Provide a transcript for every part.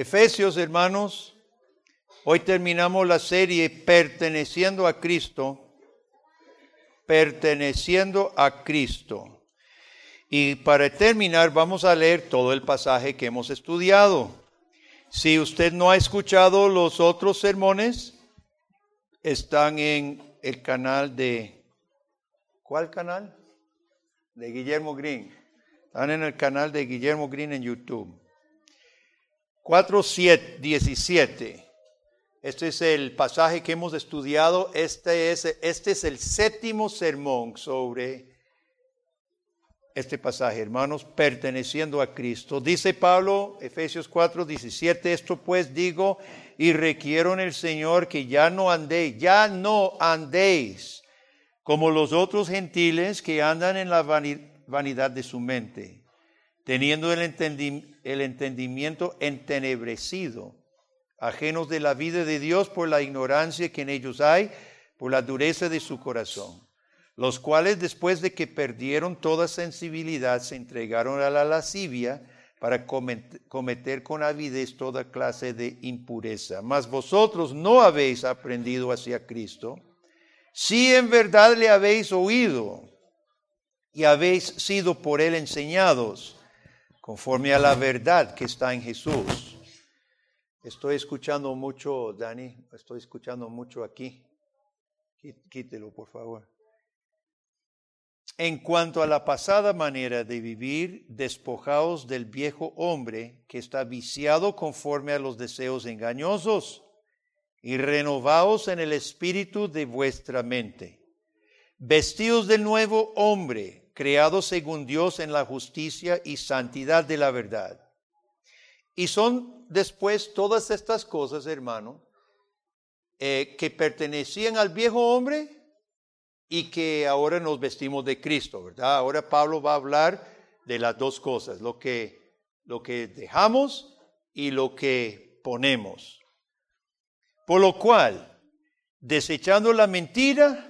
Efesios, hermanos, hoy terminamos la serie perteneciendo a Cristo, perteneciendo a Cristo. Y para terminar vamos a leer todo el pasaje que hemos estudiado. Si usted no ha escuchado los otros sermones, están en el canal de... ¿Cuál canal? De Guillermo Green. Están en el canal de Guillermo Green en YouTube. 4, 17. Este es el pasaje que hemos estudiado. Este es, este es el séptimo sermón sobre este pasaje, hermanos, perteneciendo a Cristo. Dice Pablo, Efesios 4, 17, esto pues digo y requiero en el Señor que ya no andéis, ya no andéis como los otros gentiles que andan en la vanidad de su mente, teniendo el, el entendimiento entenebrecido, ajenos de la vida de Dios por la ignorancia que en ellos hay, por la dureza de su corazón, los cuales después de que perdieron toda sensibilidad se entregaron a la lascivia para cometer con avidez toda clase de impureza. Mas vosotros no habéis aprendido hacia Cristo, si en verdad le habéis oído y habéis sido por él enseñados, conforme a la verdad que está en Jesús. Estoy escuchando mucho, Dani, estoy escuchando mucho aquí. Quítelo, por favor. En cuanto a la pasada manera de vivir, despojaos del viejo hombre que está viciado conforme a los deseos engañosos y renovaos en el espíritu de vuestra mente. Vestidos del nuevo hombre creados según Dios en la justicia y santidad de la verdad. Y son después todas estas cosas, hermano, eh, que pertenecían al viejo hombre y que ahora nos vestimos de Cristo, ¿verdad? Ahora Pablo va a hablar de las dos cosas, lo que, lo que dejamos y lo que ponemos. Por lo cual, desechando la mentira,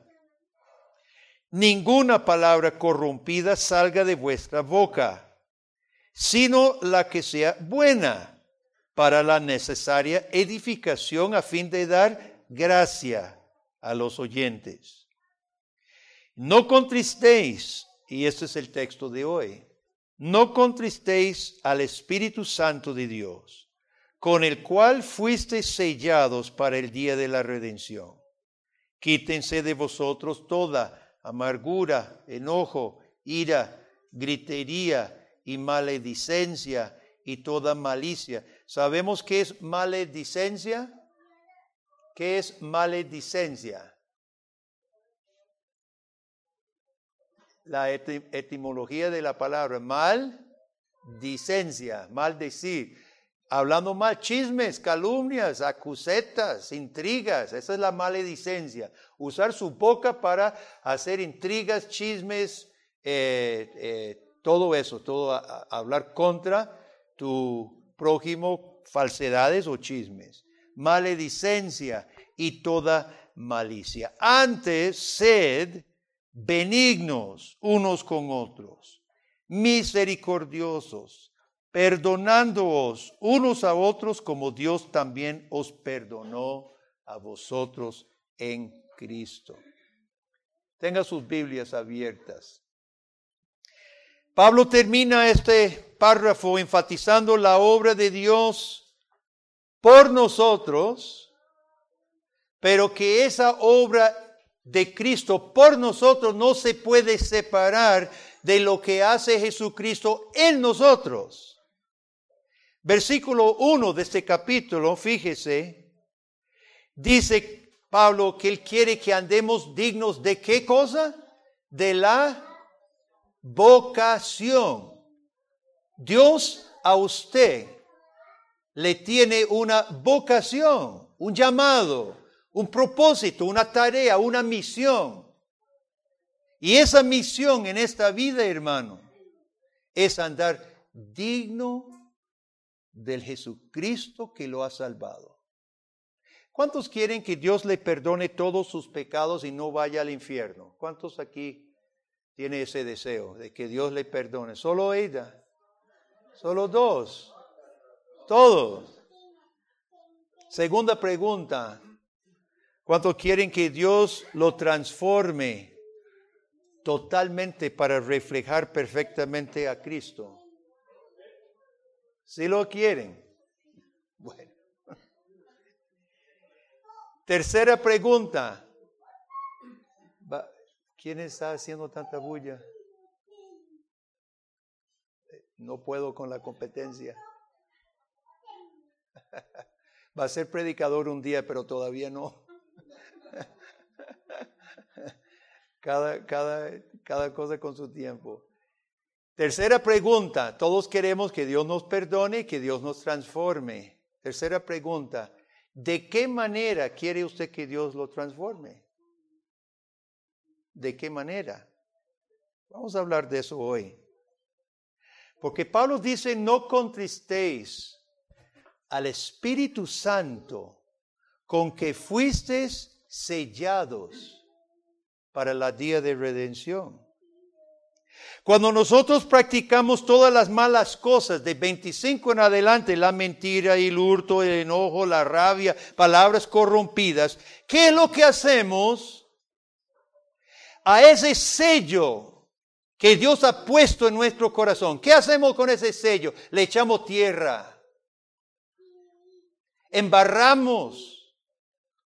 ninguna palabra corrompida salga de vuestra boca, sino la que sea buena para la necesaria edificación a fin de dar gracia a los oyentes. No contristéis, y este es el texto de hoy, no contristéis al Espíritu Santo de Dios, con el cual fuisteis sellados para el día de la redención. Quítense de vosotros toda amargura, enojo, ira, gritería y maledicencia y toda malicia. ¿Sabemos qué es maledicencia? ¿Qué es maledicencia? La etimología de la palabra mal, dicencia, maldecir hablando mal, chismes, calumnias, acusetas, intrigas, esa es la maledicencia. Usar su boca para hacer intrigas, chismes, eh, eh, todo eso, todo hablar contra tu prójimo, falsedades o chismes. Maledicencia y toda malicia. Antes, sed benignos unos con otros, misericordiosos perdonándoos unos a otros como Dios también os perdonó a vosotros en Cristo. Tenga sus Biblias abiertas. Pablo termina este párrafo enfatizando la obra de Dios por nosotros, pero que esa obra de Cristo por nosotros no se puede separar de lo que hace Jesucristo en nosotros. Versículo 1 de este capítulo, fíjese, dice Pablo que él quiere que andemos dignos de qué cosa? De la vocación. Dios a usted le tiene una vocación. un llamado, un propósito, una tarea, una misión. Y esa misión en esta vida, hermano, es andar digno del Jesucristo que lo ha salvado. ¿Cuántos quieren que Dios le perdone todos sus pecados y no vaya al infierno? ¿Cuántos aquí tiene ese deseo de que Dios le perdone? Solo ella. Solo dos. Todos. Segunda pregunta. ¿Cuántos quieren que Dios lo transforme totalmente para reflejar perfectamente a Cristo? Si lo quieren. Bueno. Tercera pregunta. ¿Quién está haciendo tanta bulla? No puedo con la competencia. Va a ser predicador un día, pero todavía no. Cada, cada, cada cosa con su tiempo. Tercera pregunta. Todos queremos que Dios nos perdone, que Dios nos transforme. Tercera pregunta. ¿De qué manera quiere usted que Dios lo transforme? ¿De qué manera? Vamos a hablar de eso hoy. Porque Pablo dice, no contristéis al Espíritu Santo con que fuisteis sellados para la día de redención. Cuando nosotros practicamos todas las malas cosas de 25 en adelante, la mentira, el hurto, el enojo, la rabia, palabras corrompidas, ¿qué es lo que hacemos? A ese sello que Dios ha puesto en nuestro corazón, ¿qué hacemos con ese sello? Le echamos tierra, embarramos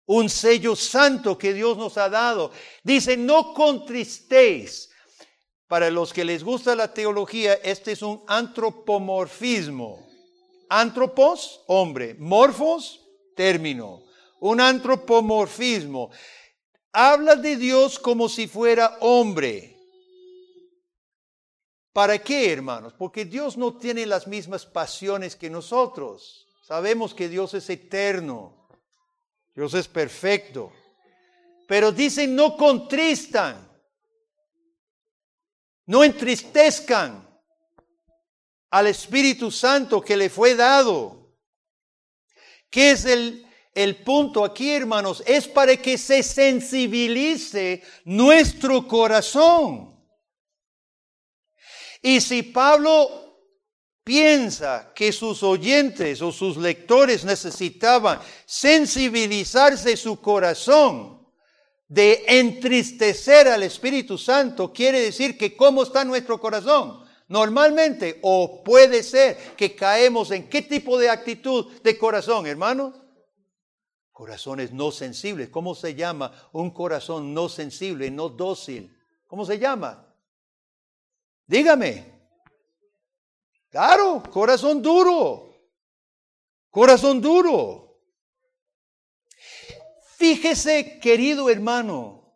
un sello santo que Dios nos ha dado. Dice, no contristéis para los que les gusta la teología, este es un antropomorfismo. Antropos, hombre. Morfos, término. Un antropomorfismo. Habla de Dios como si fuera hombre. ¿Para qué, hermanos? Porque Dios no tiene las mismas pasiones que nosotros. Sabemos que Dios es eterno. Dios es perfecto. Pero dicen, no contristan. No entristezcan al Espíritu Santo que le fue dado. ¿Qué es el, el punto aquí, hermanos? Es para que se sensibilice nuestro corazón. Y si Pablo piensa que sus oyentes o sus lectores necesitaban sensibilizarse su corazón de entristecer al Espíritu Santo quiere decir que cómo está nuestro corazón. Normalmente, o puede ser que caemos en qué tipo de actitud de corazón, hermanos. Corazones no sensibles. ¿Cómo se llama un corazón no sensible, no dócil? ¿Cómo se llama? Dígame. Claro, corazón duro. Corazón duro. Fíjese, querido hermano,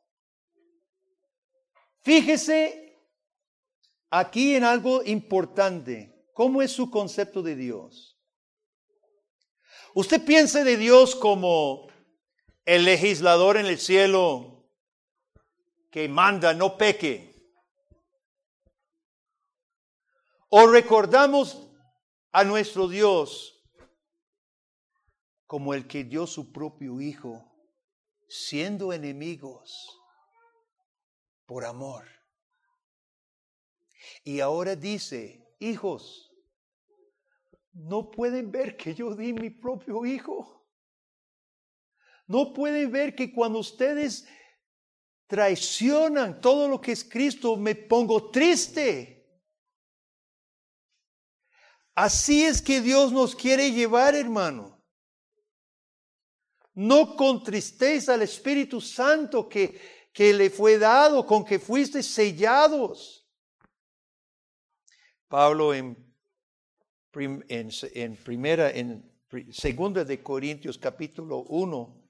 fíjese aquí en algo importante. ¿Cómo es su concepto de Dios? Usted piensa de Dios como el legislador en el cielo que manda, no peque. O recordamos a nuestro Dios como el que dio su propio Hijo siendo enemigos por amor. Y ahora dice, hijos, no pueden ver que yo di mi propio hijo. No pueden ver que cuando ustedes traicionan todo lo que es Cristo, me pongo triste. Así es que Dios nos quiere llevar, hermano. No contristéis al Espíritu Santo que, que le fue dado, con que fuiste sellados. Pablo en, en, primera, en segunda de Corintios capítulo 1,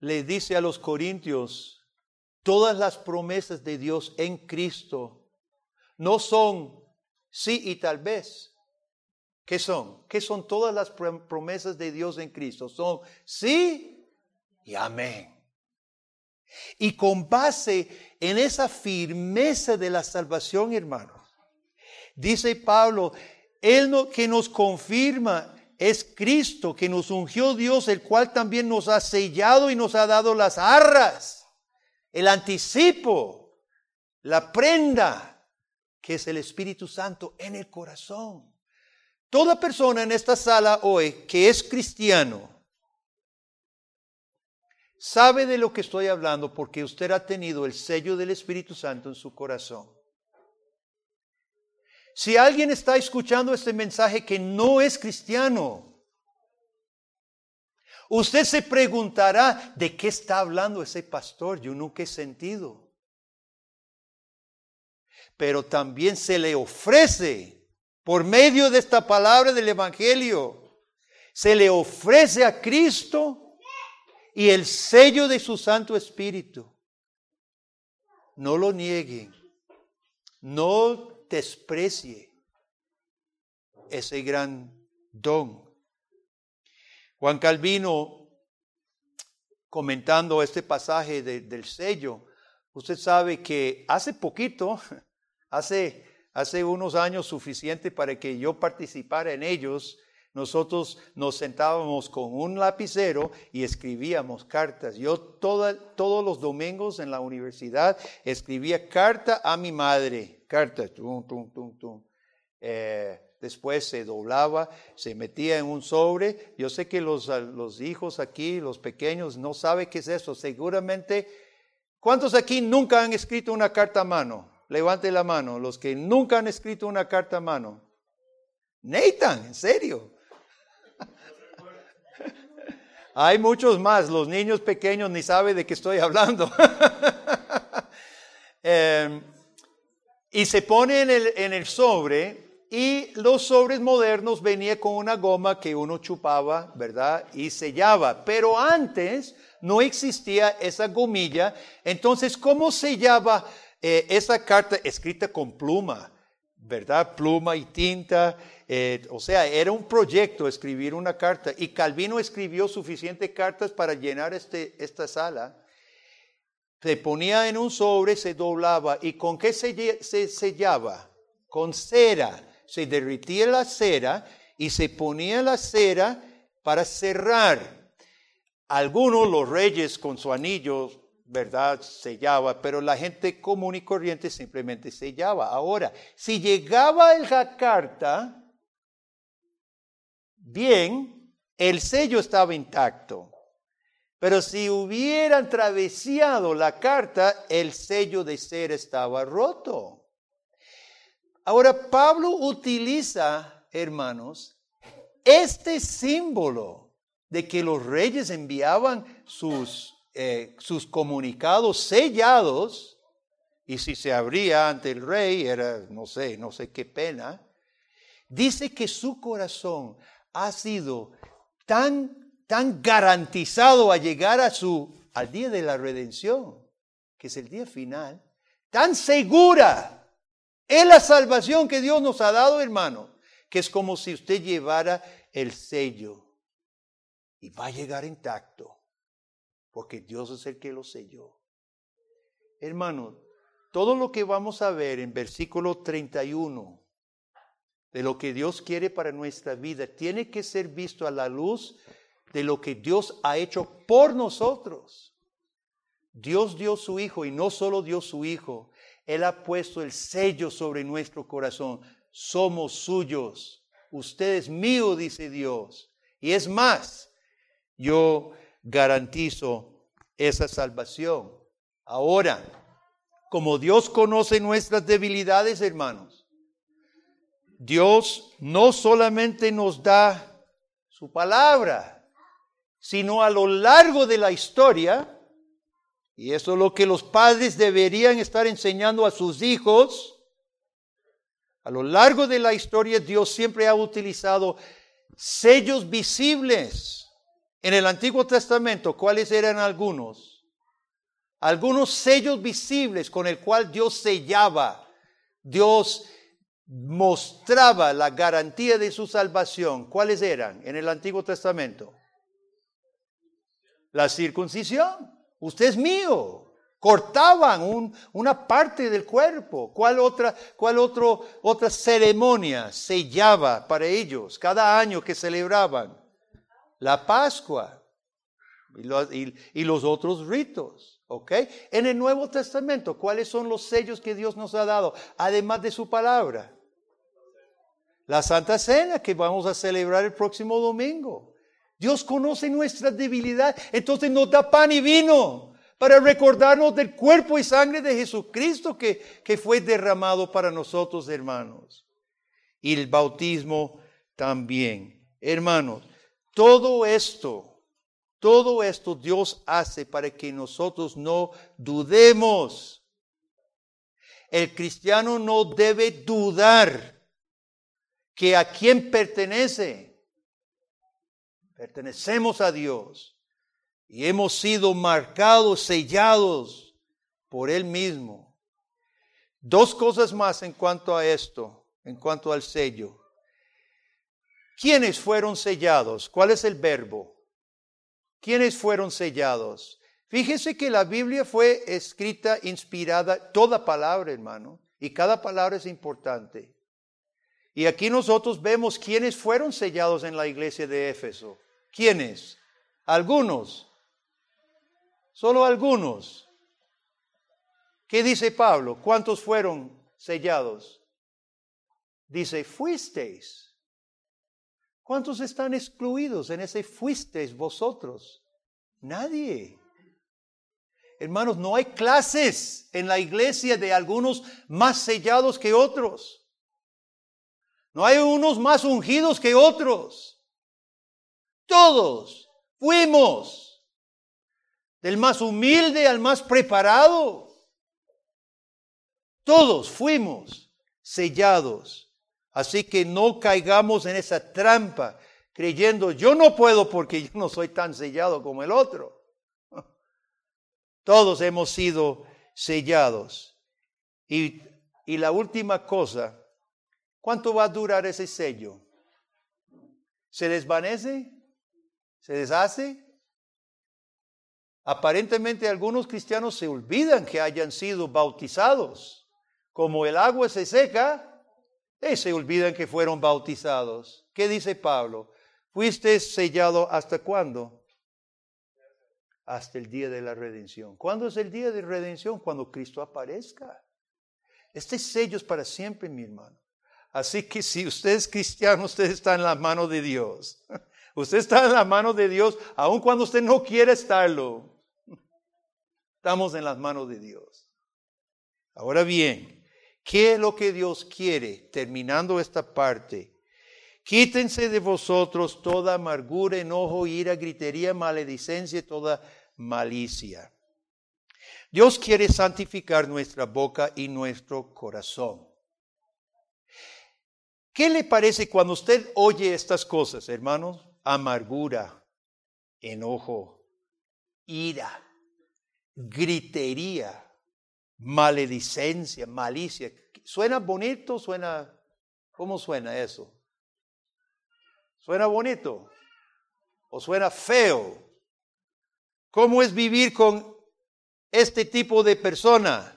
le dice a los corintios, todas las promesas de Dios en Cristo no son sí y tal vez. ¿Qué son? ¿Qué son todas las promesas de Dios en Cristo? Son sí y amén. Y con base en esa firmeza de la salvación, hermanos, dice Pablo, Él que nos confirma es Cristo, que nos ungió Dios, el cual también nos ha sellado y nos ha dado las arras, el anticipo, la prenda, que es el Espíritu Santo en el corazón. Toda persona en esta sala hoy que es cristiano, sabe de lo que estoy hablando porque usted ha tenido el sello del Espíritu Santo en su corazón. Si alguien está escuchando este mensaje que no es cristiano, usted se preguntará, ¿de qué está hablando ese pastor? Yo nunca he sentido. Pero también se le ofrece, por medio de esta palabra del Evangelio, se le ofrece a Cristo y el sello de su Santo Espíritu. No lo nieguen, no desprecie ese gran don. Juan Calvino, comentando este pasaje del sello, usted sabe que hace poquito, hace, hace unos años suficiente para que yo participara en ellos, nosotros nos sentábamos con un lapicero y escribíamos cartas. Yo todos los domingos en la universidad escribía carta a mi madre, carta, tum, tum, tum, tum. Eh, después se doblaba, se metía en un sobre. Yo sé que los, los hijos aquí, los pequeños, no saben qué es eso. Seguramente, ¿cuántos aquí nunca han escrito una carta a mano? Levante la mano, los que nunca han escrito una carta a mano. Nathan, en serio. Hay muchos más, los niños pequeños ni saben de qué estoy hablando. Em, y se pone en el, en el sobre y los sobres modernos venía con una goma que uno chupaba, ¿verdad? Y sellaba. Pero antes no existía esa gomilla. Entonces, ¿cómo sellaba eh, esa carta escrita con pluma? ¿Verdad? Pluma y tinta. Eh, o sea, era un proyecto escribir una carta y Calvino escribió suficientes cartas para llenar este, esta sala. Se ponía en un sobre, se doblaba y con qué se, se sellaba? Con cera. Se derritía la cera y se ponía la cera para cerrar. Algunos, los reyes con su anillo, ¿verdad? Sellaba, pero la gente común y corriente simplemente sellaba. Ahora, si llegaba el carta, bien, el sello estaba intacto. Pero si hubieran travesado la carta, el sello de ser estaba roto. Ahora, Pablo utiliza, hermanos, este símbolo de que los reyes enviaban sus, eh, sus comunicados sellados, y si se abría ante el rey, era, no sé, no sé qué pena, dice que su corazón ha sido tan, tan garantizado a llegar a su, al día de la redención, que es el día final, tan segura es la salvación que Dios nos ha dado, hermano, que es como si usted llevara el sello. Y va a llegar intacto, porque Dios es el que lo selló. Hermano, todo lo que vamos a ver en versículo 31 de lo que Dios quiere para nuestra vida, tiene que ser visto a la luz de lo que Dios ha hecho por nosotros. Dios dio su Hijo y no solo dio su Hijo, Él ha puesto el sello sobre nuestro corazón. Somos suyos. Usted es mío, dice Dios. Y es más, yo garantizo esa salvación. Ahora, como Dios conoce nuestras debilidades, hermanos, Dios no solamente nos da su palabra, sino a lo largo de la historia, y eso es lo que los padres deberían estar enseñando a sus hijos, a lo largo de la historia Dios siempre ha utilizado sellos visibles. En el Antiguo Testamento, ¿cuáles eran algunos? Algunos sellos visibles con el cual Dios sellaba, Dios mostraba la garantía de su salvación, ¿cuáles eran en el Antiguo Testamento? La circuncisión. Usted es mío. Cortaban una parte del cuerpo. ¿Cuál otra, cuál otro, otra ceremonia sellaba para ellos cada año que celebraban? La Pascua y los, otros ritos. ¿Ok? En el Nuevo Testamento, ¿cuáles son los sellos que Dios nos ha dado? Además de su palabra. La Santa Cena que vamos a celebrar el próximo domingo. Dios conoce nuestra debilidad, entonces nos da pan y vino para recordarnos del cuerpo y sangre de Jesucristo que, que fue derramado para nosotros, hermanos. Y el bautismo también. Hermanos, todo esto, todo esto Dios hace para que nosotros no dudemos. El cristiano no debe dudar que a quién pertenece. Pertenecemos a Dios y hemos sido marcados, sellados por Él mismo. Dos cosas más en cuanto a esto, en cuanto al sello. ¿Quiénes fueron sellados? ¿Cuál es el verbo? ¿Quiénes fueron sellados? Fíjese que la Biblia fue escrita, inspirada, toda palabra, hermano, y cada palabra es importante. Y aquí nosotros vemos quiénes fueron sellados en la iglesia de Éfeso. ¿Quiénes? Algunos. Solo algunos. ¿Qué dice Pablo? ¿Cuántos fueron sellados? Dice, fuisteis. ¿Cuántos están excluidos en ese fuisteis vosotros? Nadie. Hermanos, no hay clases en la iglesia de algunos más sellados que otros. No hay unos más ungidos que otros. Todos fuimos del más humilde al más preparado. Todos fuimos sellados. Así que no caigamos en esa trampa creyendo yo no puedo porque yo no soy tan sellado como el otro. Todos hemos sido sellados. Y, y la última cosa, ¿cuánto va a durar ese sello? ¿Se desvanece? ¿Se deshace? Aparentemente algunos cristianos se olvidan que hayan sido bautizados. Como el agua se seca, y se olvidan que fueron bautizados. ¿Qué dice Pablo? ¿Fuiste sellado hasta cuándo? Hasta el día de la redención. ¿Cuándo es el día de redención? Cuando Cristo aparezca. Este sello es para siempre, mi hermano. Así que si usted es cristiano, usted está en la mano de Dios. Usted está en la mano de Dios, aun cuando usted no quiere estarlo. Estamos en las manos de Dios. Ahora bien, ¿qué es lo que Dios quiere? Terminando esta parte. Quítense de vosotros toda amargura, enojo, ira, gritería, maledicencia, toda malicia. Dios quiere santificar nuestra boca y nuestro corazón. ¿Qué le parece cuando usted oye estas cosas, hermanos? Amargura, enojo, ira, gritería, maledicencia, malicia. ¿Suena bonito? ¿Suena? ¿Cómo suena eso? ¿Suena bonito? ¿O suena feo? ¿Cómo es vivir con este tipo de persona?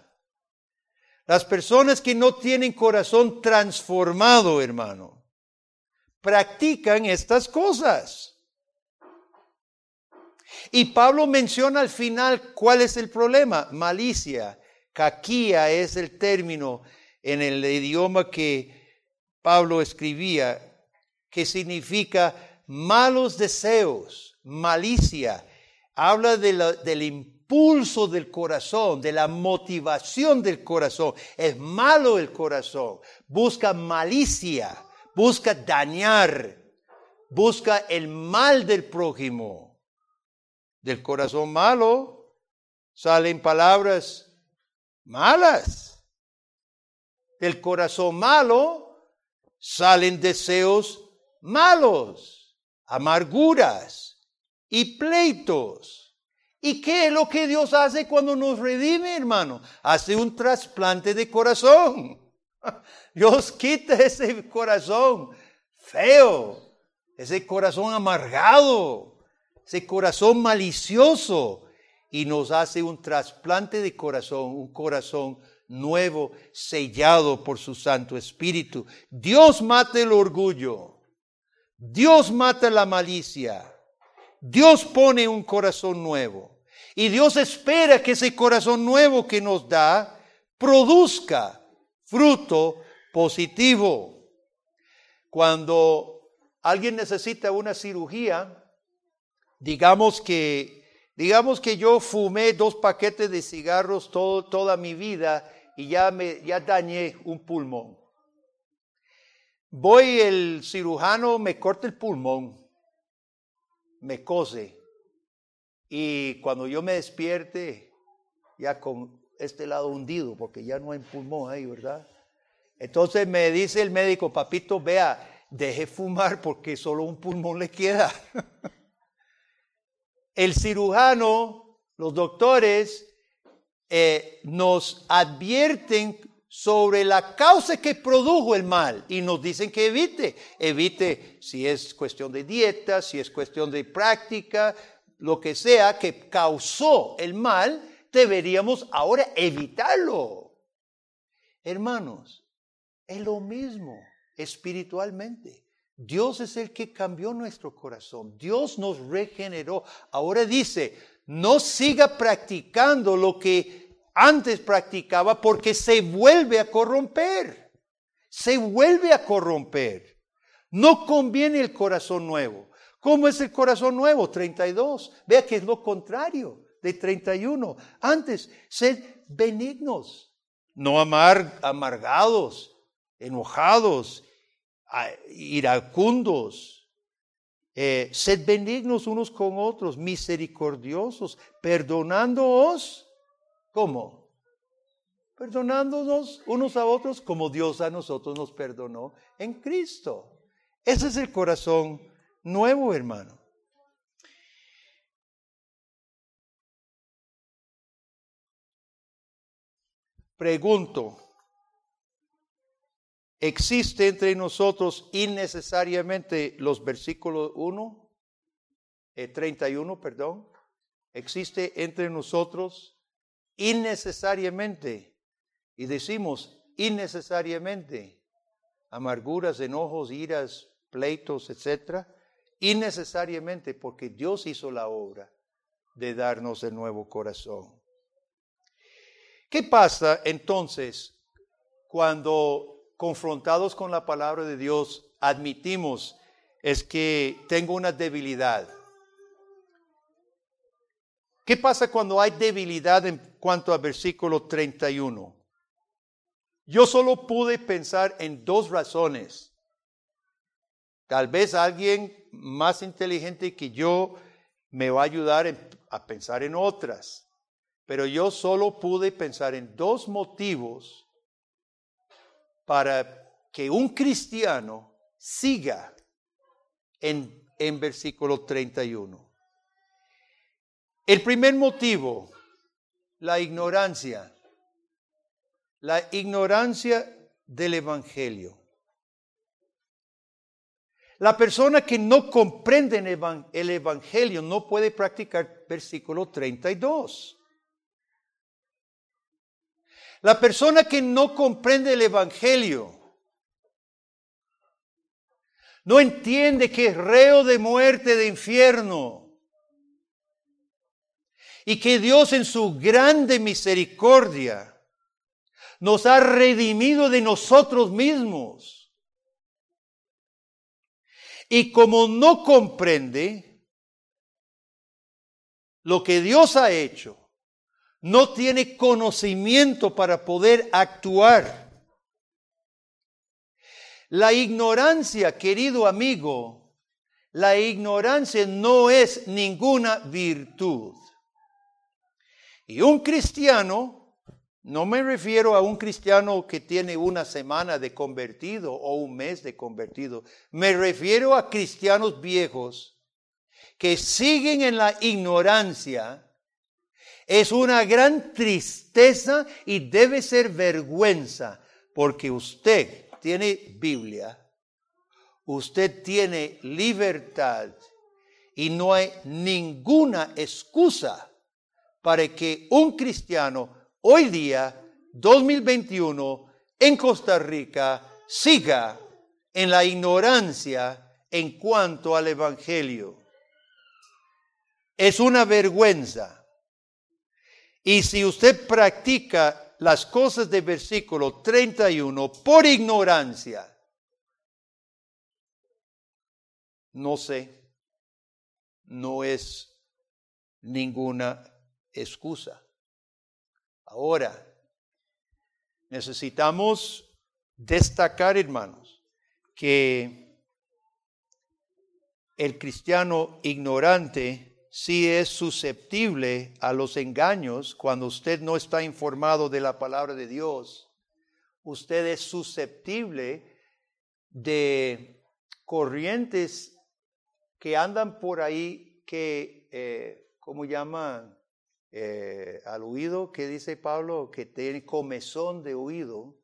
Las personas que no tienen corazón transformado, hermano, practican estas cosas. Y Pablo menciona al final cuál es el problema, malicia. Caquía es el término en el idioma que Pablo escribía, que significa malos deseos, malicia. Habla del impulso del corazón, de la motivación del corazón. Es malo el corazón. Busca malicia, busca dañar, busca el mal del prójimo. Del corazón malo salen palabras malas. Del corazón malo salen deseos malos, amarguras y pleitos. ¿Y qué es lo que Dios hace cuando nos redime, hermano? Hace un trasplante de corazón. Dios quita ese corazón feo, ese corazón amargado, ese corazón malicioso y nos hace un trasplante de corazón, un corazón nuevo, sellado por su Santo Espíritu. Dios mata el orgullo, Dios mata la malicia, Dios pone un corazón nuevo y Dios espera que ese corazón nuevo que nos da produzca fruto positivo. Cuando alguien necesita una cirugía, digamos que, digamos que yo fumé dos paquetes de cigarros todo, toda mi vida y ya, me, ya dañé un pulmón. Voy el cirujano, me corta el pulmón, me cose y cuando yo me despierte, ya con este lado hundido, porque ya no hay pulmón ahí, ¿verdad? Entonces me dice el médico, papito, vea, deje fumar porque solo un pulmón le queda. el cirujano, los doctores, eh, nos advierten sobre la causa que produjo el mal y nos dicen que evite. Evite si es cuestión de dieta, si es cuestión de práctica, lo que sea que causó el mal, deberíamos ahora evitarlo. Hermanos, es lo mismo espiritualmente. Dios es el que cambió nuestro corazón. Dios nos regeneró. Ahora dice, no siga practicando lo que antes practicaba porque se vuelve a corromper. Se vuelve a corromper. No conviene el corazón nuevo. ¿Cómo es el corazón nuevo? 32. Vea que es lo contrario de 31. Antes, sed benignos, no amar, amargados, enojados, iracundos. Eh, sed benignos unos con otros, misericordiosos, perdonándoos. ¿Cómo? Perdonándonos unos a otros como Dios a nosotros nos perdonó en Cristo. Ese es el corazón nuevo, hermano. Pregunto, ¿existe entre nosotros innecesariamente los versículos 1, 31, perdón? ¿Existe entre nosotros innecesariamente, y decimos innecesariamente, amarguras, enojos, iras, pleitos, etcétera? innecesariamente porque Dios hizo la obra de darnos el nuevo corazón. ¿Qué pasa entonces cuando confrontados con la palabra de Dios admitimos es que tengo una debilidad? ¿Qué pasa cuando hay debilidad en cuanto a versículo 31? Yo solo pude pensar en dos razones. Tal vez alguien más inteligente que yo me va a ayudar a pensar en otras. Pero yo solo pude pensar en dos motivos para que un cristiano siga en, en versículo 31. El primer motivo, la ignorancia. La ignorancia del Evangelio. La persona que no comprende el Evangelio no puede practicar versículo 32. La persona que no comprende el Evangelio no entiende que es reo de muerte, de infierno, y que Dios en su grande misericordia nos ha redimido de nosotros mismos y como no comprende lo que Dios ha hecho, no tiene conocimiento para poder actuar. La ignorancia, querido amigo, la ignorancia no es ninguna virtud. Y un cristiano no me refiero a un cristiano que tiene una semana de convertido o un mes de convertido. Me refiero a cristianos viejos que siguen en la ignorancia. Es una gran tristeza y debe ser vergüenza porque usted tiene Biblia, usted tiene libertad y no hay ninguna excusa para que un cristiano hoy día, 2021, en Costa Rica, siga en la ignorancia en cuanto al Evangelio. Es una vergüenza. Y si usted practica las cosas del versículo 31 por ignorancia, no sé, no es ninguna excusa. Ahora, necesitamos destacar, hermanos, que el cristiano ignorante sí es susceptible a los engaños cuando usted no está informado de la palabra de Dios. Usted es susceptible de corrientes que andan por ahí que, eh, ¿cómo llaman? Eh, al oído, que dice Pablo, que tiene comezón de oído.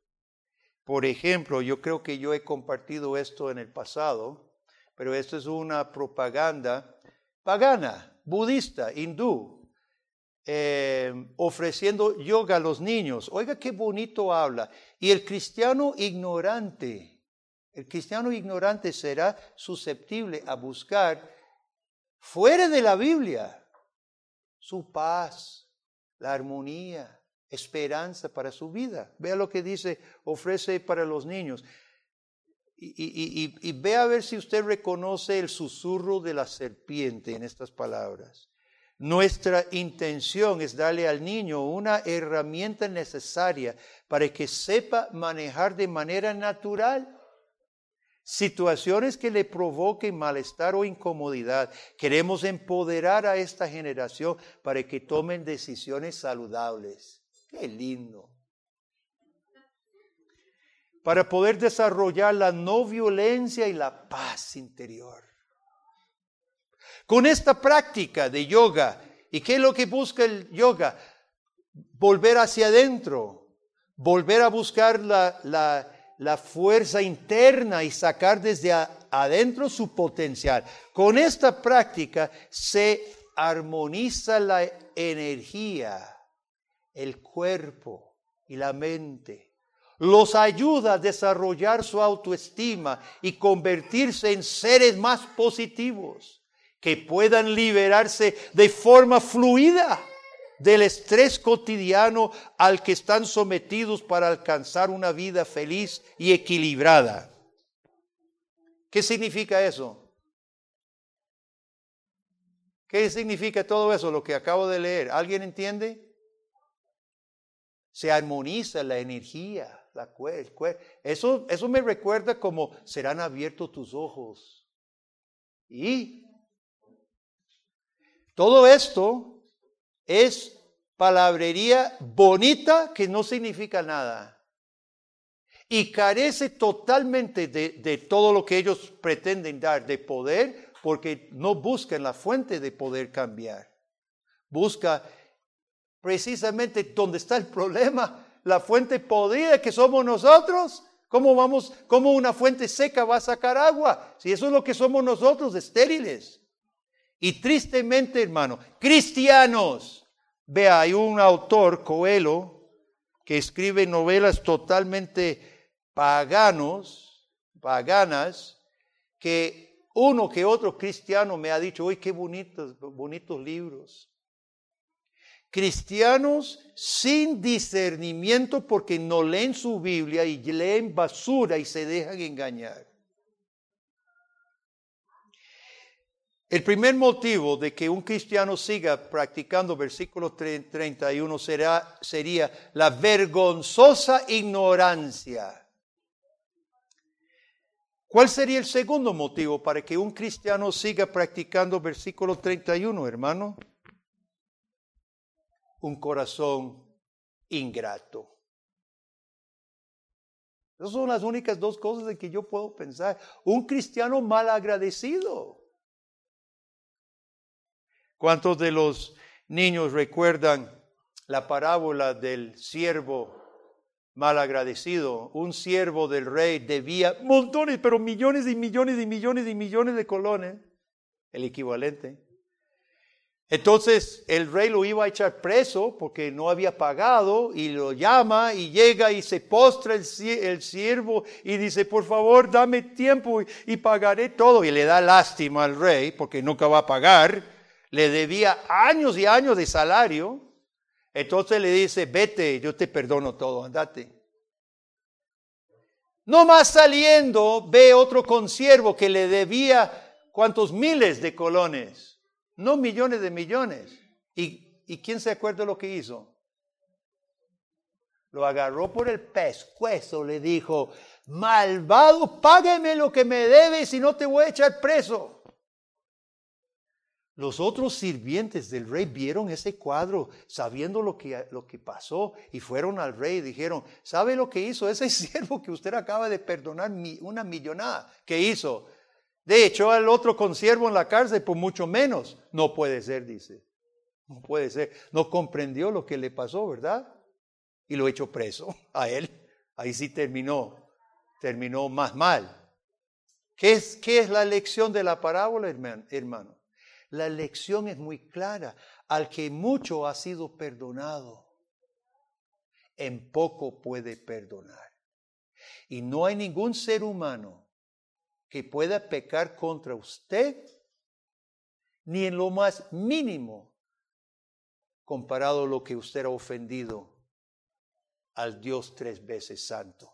Por ejemplo, yo creo que yo he compartido esto en el pasado, pero esto es una propaganda pagana, budista, hindú, eh, ofreciendo yoga a los niños. Oiga qué bonito habla. Y el cristiano ignorante, el cristiano ignorante será susceptible a buscar fuera de la Biblia su paz, la armonía, esperanza para su vida. Vea lo que dice, ofrece para los niños. Y, y, ve a ver si usted reconoce el susurro de la serpiente en estas palabras. Nuestra intención es darle al niño una herramienta necesaria para que sepa manejar de manera natural situaciones que le provoquen malestar o incomodidad. Queremos empoderar a esta generación para que tomen decisiones saludables. Qué lindo. Para poder desarrollar la no violencia y la paz interior. Con esta práctica de yoga, ¿y qué es lo que busca el yoga? Volver hacia adentro, volver a buscar la, la la fuerza interna y sacar desde adentro su potencial. Con esta práctica se armoniza la energía, el cuerpo y la mente. Los ayuda a desarrollar su autoestima y convertirse en seres más positivos que puedan liberarse de forma fluida del estrés cotidiano al que están sometidos para alcanzar una vida feliz y equilibrada. ¿Qué significa eso? ¿Qué significa todo eso, lo que acabo de leer? ¿Alguien entiende? Se armoniza la energía, la eso, eso me recuerda como serán abiertos tus ojos. Y todo esto es palabrería bonita que no significa nada. Y carece totalmente de, todo lo que ellos pretenden dar de poder porque no buscan la fuente de poder cambiar. Busca precisamente donde está el problema, la fuente podrida que somos nosotros. ¿Cómo vamos, cómo una fuente seca va a sacar agua? Si eso es lo que somos nosotros, estériles. Y tristemente, hermano, cristianos Vea, hay un autor, Coelho, que escribe novelas totalmente paganos, paganas, que uno que otro cristiano me ha dicho, uy, qué bonitos, bonitos libros. Cristianos sin discernimiento porque no leen su Biblia y leen basura y se dejan engañar. El primer motivo de que un cristiano siga practicando versículo 31 será, sería la vergonzosa ignorancia. ¿Cuál sería el segundo motivo para que un cristiano siga practicando versículo 31, hermano? Un corazón ingrato. Esas son las únicas dos cosas en que yo puedo pensar. Un cristiano mal agradecido. ¿Cuántos de los niños recuerdan la parábola del siervo malagradecido, un siervo del rey debía montones, pero millones y millones y millones y millones de colones, el equivalente. Entonces el rey lo iba a echar preso porque no había pagado y lo llama y llega y se postra el, siervo y dice, por favor, dame tiempo y, pagaré todo. Y le da lástima al rey porque nunca va a pagar. Le debía años y años de salario. Entonces le dice, vete, yo te perdono todo, andate. No más saliendo, ve otro consiervo que le debía cuántos miles de colones, no millones de millones. ¿Y, ¿Y quién se acuerda de lo que hizo? Lo agarró por el pescuezo, le dijo, malvado, págame lo que me debes y no te voy a echar preso. Los otros sirvientes del rey vieron ese cuadro, sabiendo lo que, lo que pasó, y fueron al rey y dijeron, ¿sabe lo que hizo ese siervo que usted acaba de perdonar una millonada? ¿Qué hizo? De hecho, al otro consiervo en la cárcel por mucho menos. No puede ser, dice. No puede ser. No comprendió lo que le pasó, ¿verdad? Y lo echó preso a él. Ahí sí terminó. Terminó más mal. ¿Qué es, qué es la lección de la parábola, hermano? La lección es muy clara. Al que mucho ha sido perdonado, en poco puede perdonar. Y no hay ningún ser humano que pueda pecar contra usted, ni en lo más mínimo, comparado a lo que usted ha ofendido al Dios tres veces santo.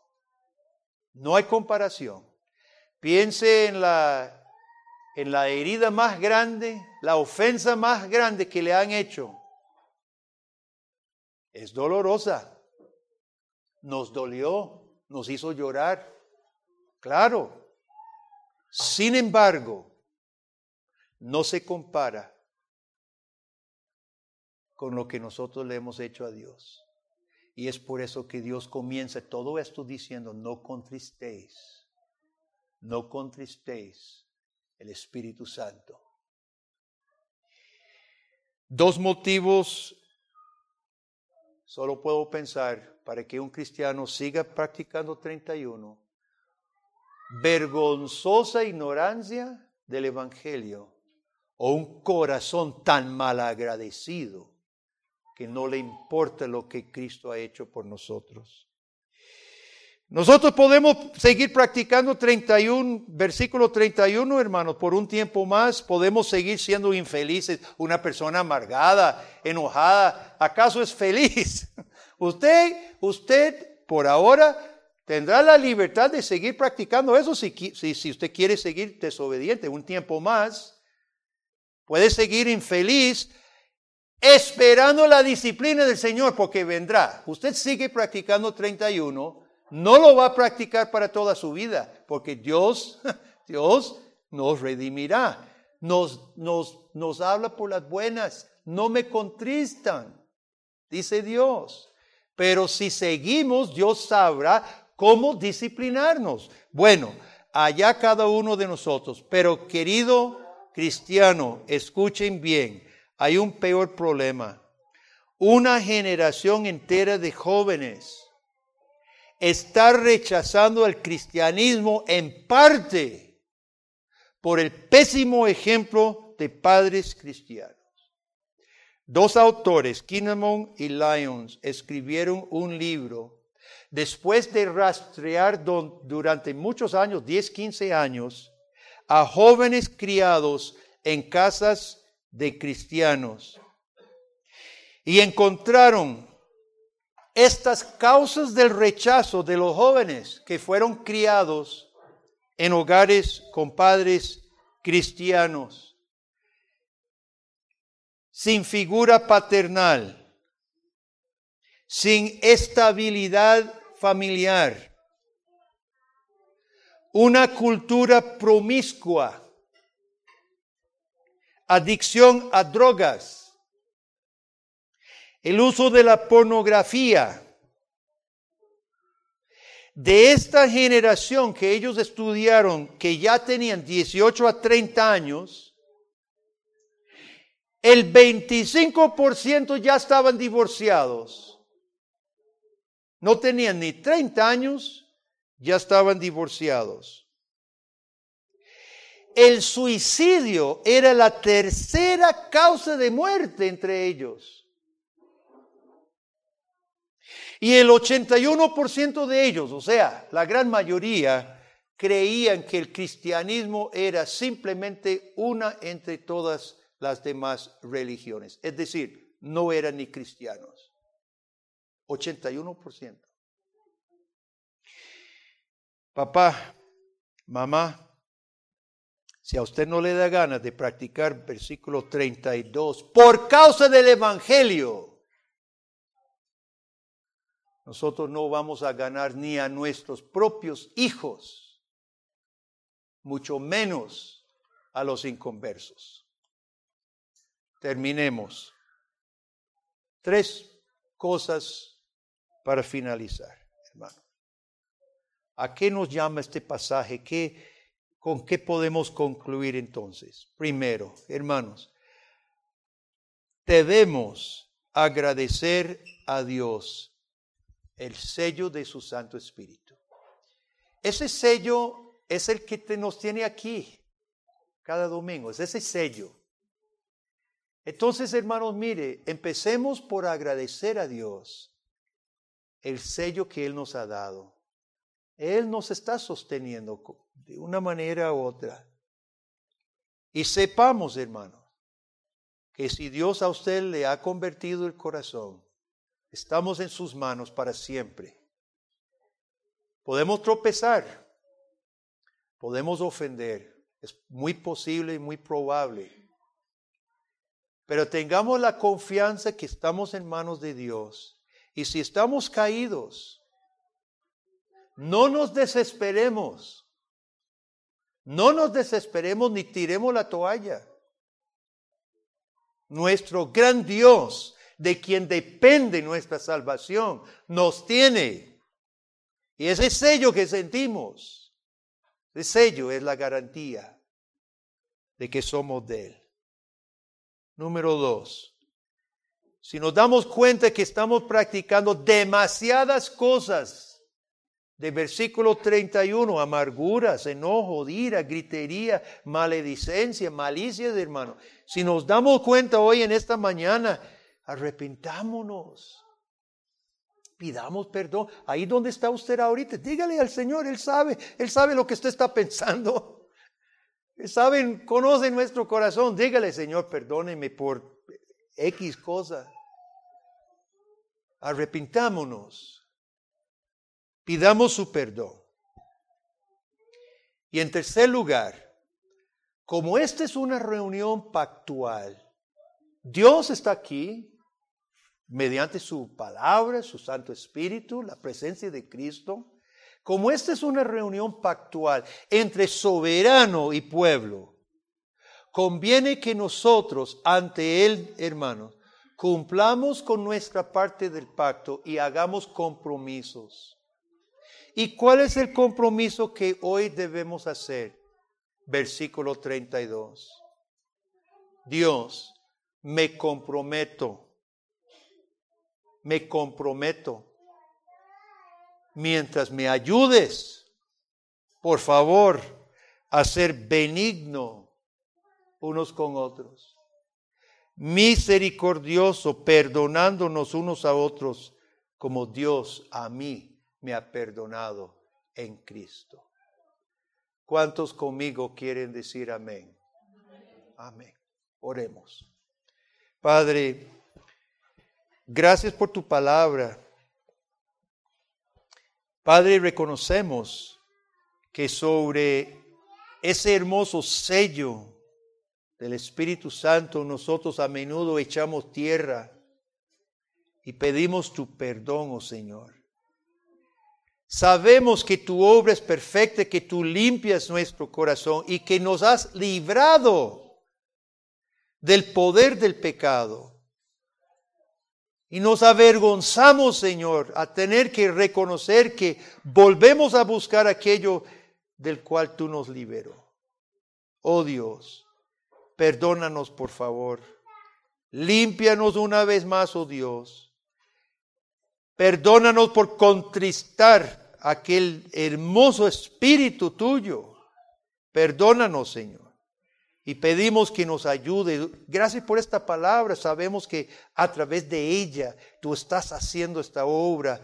No hay comparación. Piense en la en la herida más grande, la ofensa más grande que le han hecho. Es dolorosa. Nos dolió, nos hizo llorar. Claro. Sin embargo, no se compara con lo que nosotros le hemos hecho a Dios. Y es por eso que Dios comienza todo esto diciendo, no contristéis, no contristéis el Espíritu Santo. Dos motivos solo puedo pensar para que un cristiano siga practicando 31. Vergonzosa ignorancia del Evangelio o un corazón tan malagradecido que no le importa lo que Cristo ha hecho por nosotros. Nosotros podemos seguir practicando 31, versículo 31, hermanos, por un tiempo más. Podemos seguir siendo infelices. Una persona amargada, enojada, ¿acaso es feliz? Usted, usted por ahora tendrá la libertad de seguir practicando eso si, si, usted quiere seguir desobediente un tiempo más. Puede seguir infeliz esperando la disciplina del Señor porque vendrá. Usted sigue practicando 31 no lo va a practicar para toda su vida, porque Dios, Dios nos redimirá, nos, nos, nos habla por las buenas, no me contristan, dice Dios. Pero si seguimos, Dios sabrá cómo disciplinarnos. Bueno, allá cada uno de nosotros. Pero querido cristiano, escuchen bien, hay un peor problema. Una generación entera de jóvenes está rechazando el cristianismo en parte por el pésimo ejemplo de padres cristianos. Dos autores, Kinnamon y Lyons, escribieron un libro después de rastrear durante muchos años, 10, 15 años, a jóvenes criados en casas de cristianos. Y encontraron estas causas del rechazo de los jóvenes que fueron criados en hogares con padres cristianos, sin figura paternal, sin estabilidad familiar, una cultura promiscua, adicción a drogas, el uso de la pornografía. De esta generación que ellos estudiaron, que ya tenían 18 a 30 años, el 25% ya estaban divorciados. No tenían ni 30 años, ya estaban divorciados. El suicidio era la tercera causa de muerte entre ellos. Y el 81% de ellos, o sea, la gran mayoría, creían que el cristianismo era simplemente una entre todas las demás religiones. Es decir, no eran ni cristianos. 81%. Papá, mamá, si a usted no le da ganas de practicar versículo 32 por causa del Evangelio, nosotros no vamos a ganar ni a nuestros propios hijos, mucho menos a los inconversos. Terminemos. Tres cosas para finalizar, hermano. ¿A qué nos llama este pasaje? ¿Qué, ¿Con qué podemos concluir entonces? Primero, hermanos, debemos agradecer a Dios el sello de su Santo Espíritu. Ese sello es el que nos tiene aquí cada domingo, es ese sello. Entonces, hermanos, mire, empecemos por agradecer a Dios el sello que Él nos ha dado. Él nos está sosteniendo de una manera u otra. Y sepamos, hermanos, que si Dios a usted le ha convertido el corazón, estamos en sus manos para siempre. Podemos tropezar, podemos ofender, es muy posible y muy probable pero tengamos la confianza que estamos en manos de Dios. Y si estamos caídos, no nos desesperemos. No nos desesperemos ni tiremos la toalla. Nuestro gran Dios, de quien depende nuestra salvación, nos tiene. Y ese sello que sentimos, ese sello es la garantía de que somos de Él. Número dos, si nos damos cuenta que estamos practicando demasiadas cosas, de versículo 31, amarguras, enojo, ira, gritería, maledicencia, malicia, hermano. Si nos damos cuenta hoy en esta mañana, arrepentámonos. Pidamos perdón. Ahí donde está usted ahorita, dígale al Señor, Él sabe, Él sabe lo que usted está pensando. Saben, conocen nuestro corazón. Dígale, Señor, perdóneme por X cosa. Arrepintámonos. Pidamos su perdón. Y en tercer lugar, como esta es una reunión pactual, Dios está aquí mediante su palabra, su Santo Espíritu, la presencia de Cristo. Como esta es una reunión pactual entre soberano y pueblo, conviene que nosotros ante Él, hermanos, cumplamos con nuestra parte del pacto y hagamos compromisos. ¿Y cuál es el compromiso que hoy debemos hacer? Versículo 32. Dios, me comprometo, me comprometo mientras me ayudes, por favor, a ser benigno unos con otros, misericordioso, perdonándonos unos a otros, como Dios a mí me ha perdonado en Cristo. ¿Cuántos conmigo quieren decir amén? Amén. Oremos. Padre, gracias por tu palabra. Padre, reconocemos que sobre ese hermoso sello del Espíritu Santo nosotros a menudo echamos tierra y pedimos tu perdón, oh Señor. Sabemos que tu obra es perfecta, que tú limpias nuestro corazón y que nos has librado del poder del pecado. Y nos avergonzamos, Señor, a tener que reconocer que volvemos a buscar aquello del cual tú nos liberó. Oh Dios, perdónanos por favor. Límpianos una vez más, oh Dios. Perdónanos por contristar aquel hermoso espíritu tuyo. Perdónanos, Señor. Y pedimos que nos ayude. Gracias por esta palabra. Sabemos que a través de ella tú estás haciendo esta obra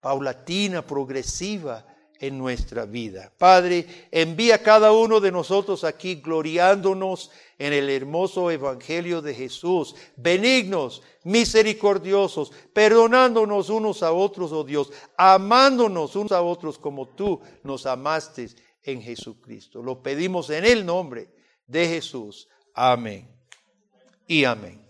paulatina, progresiva en nuestra vida. Padre, envía a cada uno de nosotros aquí gloriándonos en el hermoso Evangelio de Jesús, benignos, misericordiosos, perdonándonos unos a otros, oh Dios, amándonos unos a otros como tú nos amaste en Jesucristo. Lo pedimos en el nombre de Jesús. Amén. Y amén.